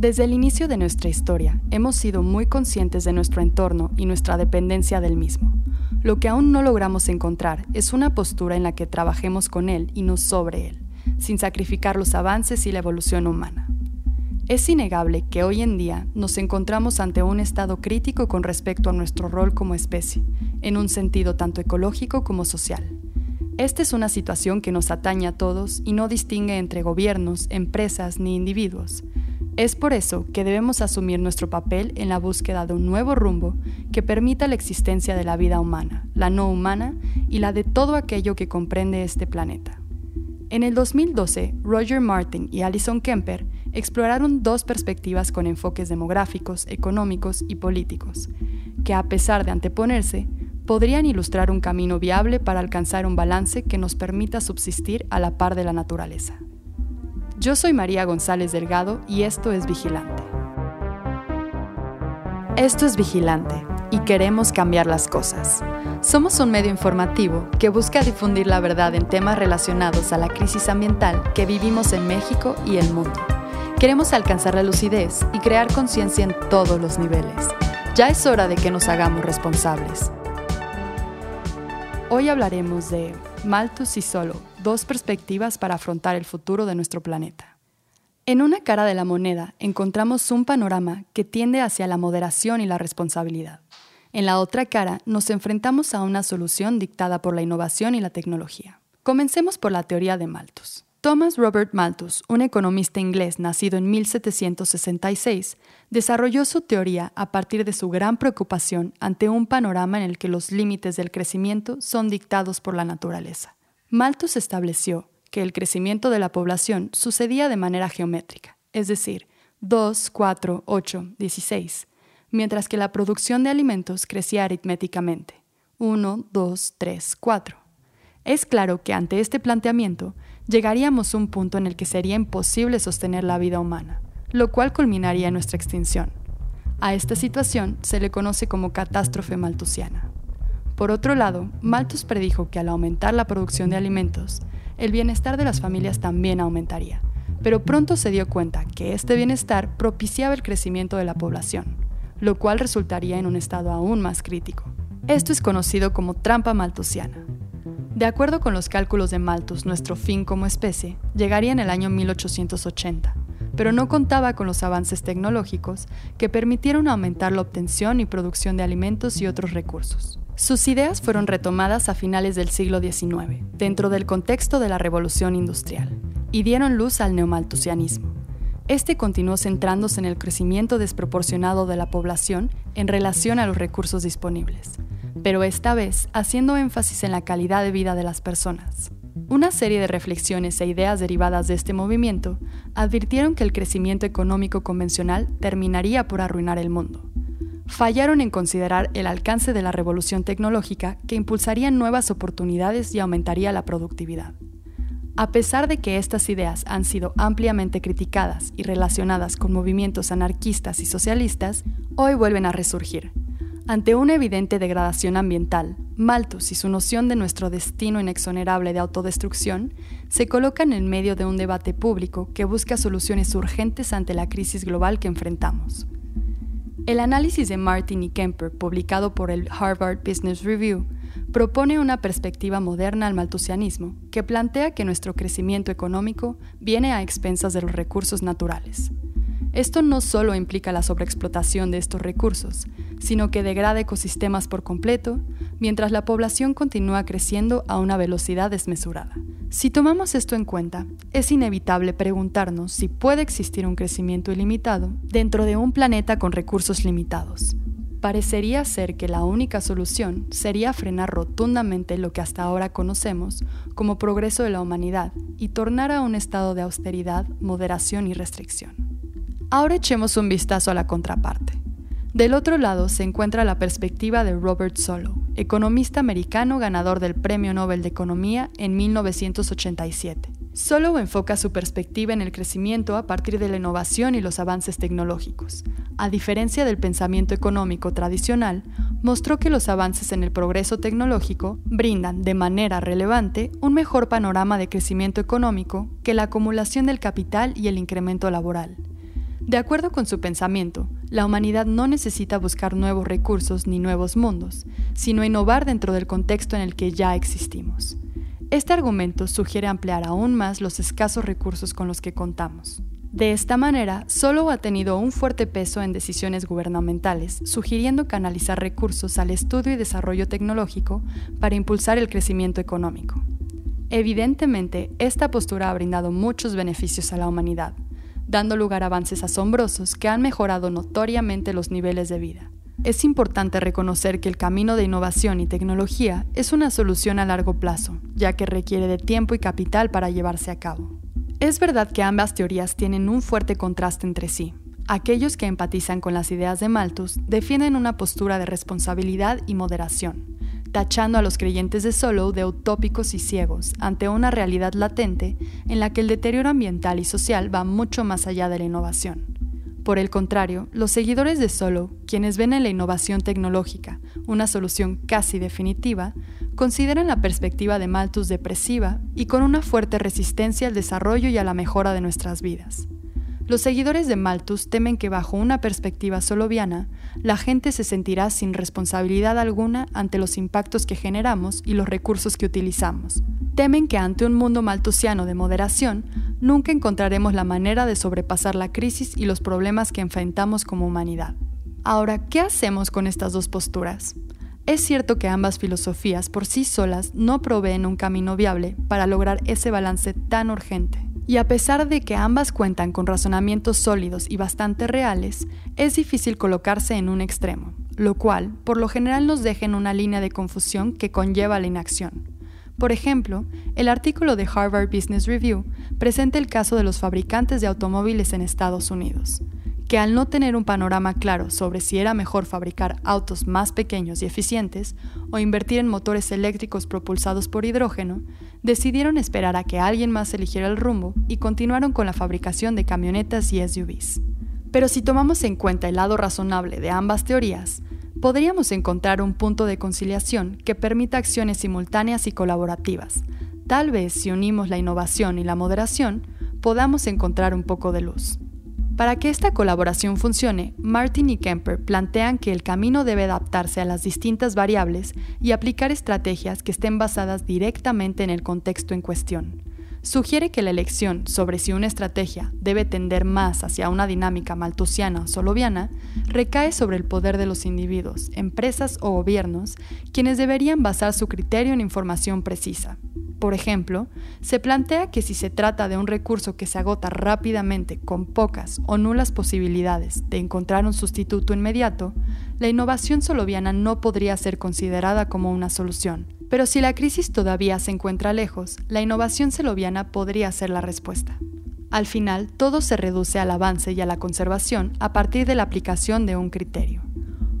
Desde el inicio de nuestra historia, hemos sido muy conscientes de nuestro entorno y nuestra dependencia del mismo. Lo que aún no logramos encontrar es una postura en la que trabajemos con él y no sobre él, sin sacrificar los avances y la evolución humana. Es innegable que hoy en día nos encontramos ante un estado crítico con respecto a nuestro rol como especie, en un sentido tanto ecológico como social. Esta es una situación que nos atañe a todos y no distingue entre gobiernos, empresas ni individuos. Es por eso que debemos asumir nuestro papel en la búsqueda de un nuevo rumbo que permita la existencia de la vida humana, la no humana y la de todo aquello que comprende este planeta. En el 2012, Roger Martin y Alison Kemper exploraron dos perspectivas con enfoques demográficos, económicos y políticos, que a pesar de anteponerse, podrían ilustrar un camino viable para alcanzar un balance que nos permita subsistir a la par de la naturaleza. Yo soy María González Delgado y esto es Vigilante. Esto es Vigilante y queremos cambiar las cosas. Somos un medio informativo que busca difundir la verdad en temas relacionados a la crisis ambiental que vivimos en México y el mundo. Queremos alcanzar la lucidez y crear conciencia en todos los niveles. Ya es hora de que nos hagamos responsables. Hoy hablaremos de Malthus y Solo, dos perspectivas para afrontar el futuro de nuestro planeta. En una cara de la moneda encontramos un panorama que tiende hacia la moderación y la responsabilidad. En la otra cara nos enfrentamos a una solución dictada por la innovación y la tecnología. Comencemos por la teoría de Malthus. Thomas Robert Malthus, un economista inglés nacido en 1766, desarrolló su teoría a partir de su gran preocupación ante un panorama en el que los límites del crecimiento son dictados por la naturaleza. Malthus estableció que el crecimiento de la población sucedía de manera geométrica, es decir, 2, 4, 8, 16, mientras que la producción de alimentos crecía aritméticamente, 1, 2, 3, 4. Es claro que ante este planteamiento, llegaríamos a un punto en el que sería imposible sostener la vida humana, lo cual culminaría en nuestra extinción. A esta situación se le conoce como catástrofe malthusiana. Por otro lado, Malthus predijo que al aumentar la producción de alimentos, el bienestar de las familias también aumentaría, pero pronto se dio cuenta que este bienestar propiciaba el crecimiento de la población, lo cual resultaría en un estado aún más crítico. Esto es conocido como trampa malthusiana. De acuerdo con los cálculos de Malthus, nuestro fin como especie llegaría en el año 1880, pero no contaba con los avances tecnológicos que permitieron aumentar la obtención y producción de alimentos y otros recursos. Sus ideas fueron retomadas a finales del siglo XIX, dentro del contexto de la revolución industrial, y dieron luz al neomalthusianismo. Este continuó centrándose en el crecimiento desproporcionado de la población en relación a los recursos disponibles, pero esta vez haciendo énfasis en la calidad de vida de las personas. Una serie de reflexiones e ideas derivadas de este movimiento advirtieron que el crecimiento económico convencional terminaría por arruinar el mundo. Fallaron en considerar el alcance de la revolución tecnológica que impulsaría nuevas oportunidades y aumentaría la productividad. A pesar de que estas ideas han sido ampliamente criticadas y relacionadas con movimientos anarquistas y socialistas, hoy vuelven a resurgir, ante una evidente degradación ambiental, Malthus y su noción de nuestro destino inexonerable de autodestrucción se colocan en medio de un debate público que busca soluciones urgentes ante la crisis global que enfrentamos. El análisis de Martin y Kemper, publicado por el Harvard Business Review, propone una perspectiva moderna al malthusianismo que plantea que nuestro crecimiento económico viene a expensas de los recursos naturales. Esto no solo implica la sobreexplotación de estos recursos, sino que degrada ecosistemas por completo, mientras la población continúa creciendo a una velocidad desmesurada. Si tomamos esto en cuenta, es inevitable preguntarnos si puede existir un crecimiento ilimitado dentro de un planeta con recursos limitados. Parecería ser que la única solución sería frenar rotundamente lo que hasta ahora conocemos como progreso de la humanidad y tornar a un estado de austeridad, moderación y restricción. Ahora echemos un vistazo a la contraparte. Del otro lado se encuentra la perspectiva de Robert Solow, economista americano ganador del Premio Nobel de Economía en 1987. Solow enfoca su perspectiva en el crecimiento a partir de la innovación y los avances tecnológicos. A diferencia del pensamiento económico tradicional, mostró que los avances en el progreso tecnológico brindan de manera relevante un mejor panorama de crecimiento económico que la acumulación del capital y el incremento laboral. De acuerdo con su pensamiento, la humanidad no necesita buscar nuevos recursos ni nuevos mundos, sino innovar dentro del contexto en el que ya existimos. Este argumento sugiere ampliar aún más los escasos recursos con los que contamos. De esta manera, solo ha tenido un fuerte peso en decisiones gubernamentales, sugiriendo canalizar recursos al estudio y desarrollo tecnológico para impulsar el crecimiento económico. Evidentemente, esta postura ha brindado muchos beneficios a la humanidad, dando lugar a avances asombrosos que han mejorado notoriamente los niveles de vida. Es importante reconocer que el camino de innovación y tecnología es una solución a largo plazo, ya que requiere de tiempo y capital para llevarse a cabo. Es verdad que ambas teorías tienen un fuerte contraste entre sí. Aquellos que empatizan con las ideas de Malthus defienden una postura de responsabilidad y moderación, tachando a los creyentes de Solo de utópicos y ciegos ante una realidad latente en la que el deterioro ambiental y social va mucho más allá de la innovación. Por el contrario, los seguidores de Solo, quienes ven en la innovación tecnológica una solución casi definitiva, consideran la perspectiva de Malthus depresiva y con una fuerte resistencia al desarrollo y a la mejora de nuestras vidas. Los seguidores de Malthus temen que bajo una perspectiva soloviana, la gente se sentirá sin responsabilidad alguna ante los impactos que generamos y los recursos que utilizamos. Temen que ante un mundo malthusiano de moderación, nunca encontraremos la manera de sobrepasar la crisis y los problemas que enfrentamos como humanidad. Ahora, ¿qué hacemos con estas dos posturas? Es cierto que ambas filosofías por sí solas no proveen un camino viable para lograr ese balance tan urgente. Y a pesar de que ambas cuentan con razonamientos sólidos y bastante reales, es difícil colocarse en un extremo, lo cual por lo general nos deja en una línea de confusión que conlleva la inacción. Por ejemplo, el artículo de Harvard Business Review presenta el caso de los fabricantes de automóviles en Estados Unidos, que al no tener un panorama claro sobre si era mejor fabricar autos más pequeños y eficientes o invertir en motores eléctricos propulsados por hidrógeno, decidieron esperar a que alguien más eligiera el rumbo y continuaron con la fabricación de camionetas y SUVs. Pero si tomamos en cuenta el lado razonable de ambas teorías, podríamos encontrar un punto de conciliación que permita acciones simultáneas y colaborativas. Tal vez si unimos la innovación y la moderación, podamos encontrar un poco de luz. Para que esta colaboración funcione, Martin y Kemper plantean que el camino debe adaptarse a las distintas variables y aplicar estrategias que estén basadas directamente en el contexto en cuestión. Sugiere que la elección sobre si una estrategia debe tender más hacia una dinámica maltusiana o soloviana recae sobre el poder de los individuos, empresas o gobiernos, quienes deberían basar su criterio en información precisa. Por ejemplo, se plantea que si se trata de un recurso que se agota rápidamente con pocas o nulas posibilidades de encontrar un sustituto inmediato, la innovación soloviana no podría ser considerada como una solución. Pero si la crisis todavía se encuentra lejos, la innovación soloviana podría ser la respuesta. Al final, todo se reduce al avance y a la conservación a partir de la aplicación de un criterio.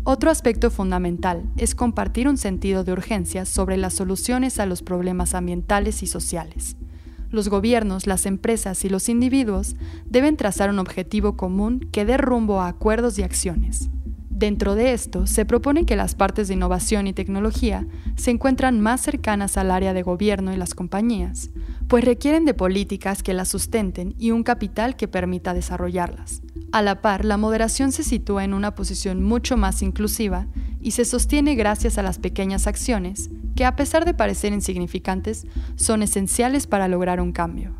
Otro aspecto fundamental es compartir un sentido de urgencia sobre las soluciones a los problemas ambientales y sociales. Los gobiernos, las empresas y los individuos deben trazar un objetivo común que dé rumbo a acuerdos y acciones. Dentro de esto, se propone que las partes de innovación y tecnología se encuentran más cercanas al área de gobierno y las compañías, pues requieren de políticas que las sustenten y un capital que permita desarrollarlas. A la par, la moderación se sitúa en una posición mucho más inclusiva y se sostiene gracias a las pequeñas acciones que, a pesar de parecer insignificantes, son esenciales para lograr un cambio.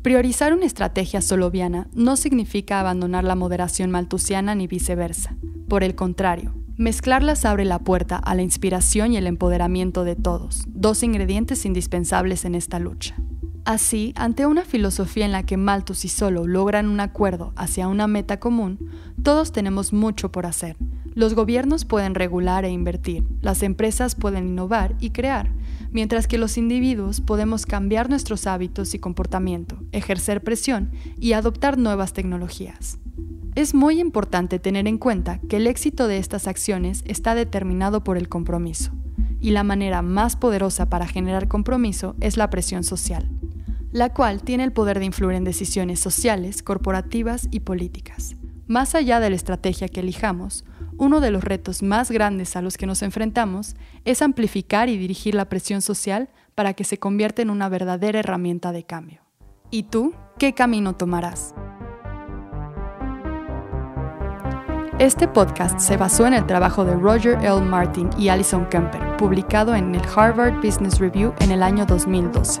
Priorizar una estrategia soloviana no significa abandonar la moderación maltusiana ni viceversa. Por el contrario, mezclarlas abre la puerta a la inspiración y el empoderamiento de todos, dos ingredientes indispensables en esta lucha. Así, ante una filosofía en la que Malthus y Solo logran un acuerdo hacia una meta común, todos tenemos mucho por hacer. Los gobiernos pueden regular e invertir, las empresas pueden innovar y crear, mientras que los individuos podemos cambiar nuestros hábitos y comportamiento, ejercer presión y adoptar nuevas tecnologías. Es muy importante tener en cuenta que el éxito de estas acciones está determinado por el compromiso, y la manera más poderosa para generar compromiso es la presión social la cual tiene el poder de influir en decisiones sociales, corporativas y políticas. Más allá de la estrategia que elijamos, uno de los retos más grandes a los que nos enfrentamos es amplificar y dirigir la presión social para que se convierta en una verdadera herramienta de cambio. ¿Y tú qué camino tomarás? Este podcast se basó en el trabajo de Roger L. Martin y Alison Kemper, publicado en el Harvard Business Review en el año 2012.